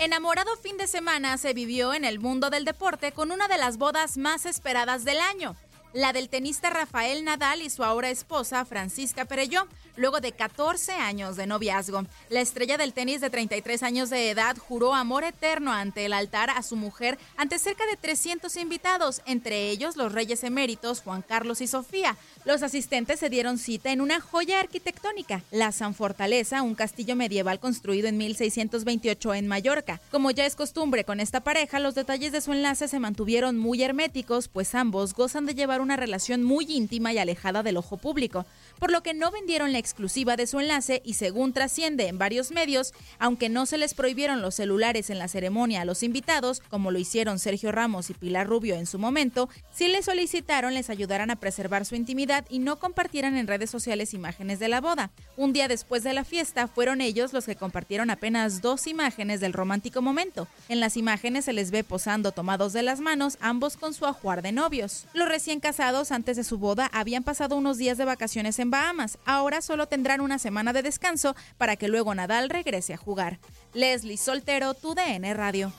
Enamorado fin de semana se vivió en el mundo del deporte con una de las bodas más esperadas del año, la del tenista Rafael Nadal y su ahora esposa Francisca Perelló, luego de 14 años de noviazgo. La estrella del tenis de 33 años de edad juró amor eterno ante el altar a su mujer ante cerca de 300 invitados, entre ellos los reyes eméritos Juan Carlos y Sofía. Los asistentes se dieron cita en una joya arquitectónica, la San Fortaleza, un castillo medieval construido en 1628 en Mallorca. Como ya es costumbre con esta pareja, los detalles de su enlace se mantuvieron muy herméticos, pues ambos gozan de llevar una relación muy íntima y alejada del ojo público, por lo que no vendieron la exclusiva de su enlace y según trasciende en varios medios, aunque no se les prohibieron los celulares en la ceremonia a los invitados, como lo hicieron Sergio Ramos y Pilar Rubio en su momento, sí les solicitaron les ayudaran a preservar su intimidad y no compartieran en redes sociales imágenes de la boda. Un día después de la fiesta fueron ellos los que compartieron apenas dos imágenes del romántico momento. En las imágenes se les ve posando tomados de las manos, ambos con su ajuar de novios. Los recién casados antes de su boda habían pasado unos días de vacaciones en Bahamas, ahora solo tendrán una semana de descanso para que luego Nadal regrese a jugar. Leslie Soltero, tu DN Radio.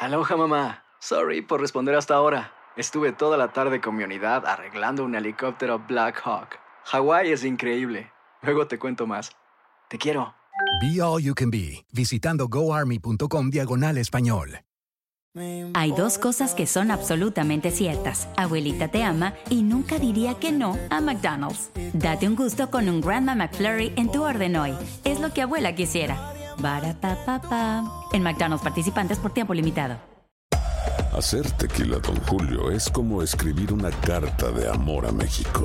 Aloha mamá. Sorry por responder hasta ahora. Estuve toda la tarde con mi unidad arreglando un helicóptero Black Hawk. Hawái es increíble. Luego te cuento más. Te quiero. Be All You Can Be, visitando goarmy.com diagonal español. Hay dos cosas que son absolutamente ciertas. Abuelita te ama y nunca diría que no a McDonald's. Date un gusto con un Grandma McFlurry en tu orden hoy. Es lo que abuela quisiera. Barata En McDonald's participantes por tiempo limitado. Hacer tequila, Don Julio, es como escribir una carta de amor a México.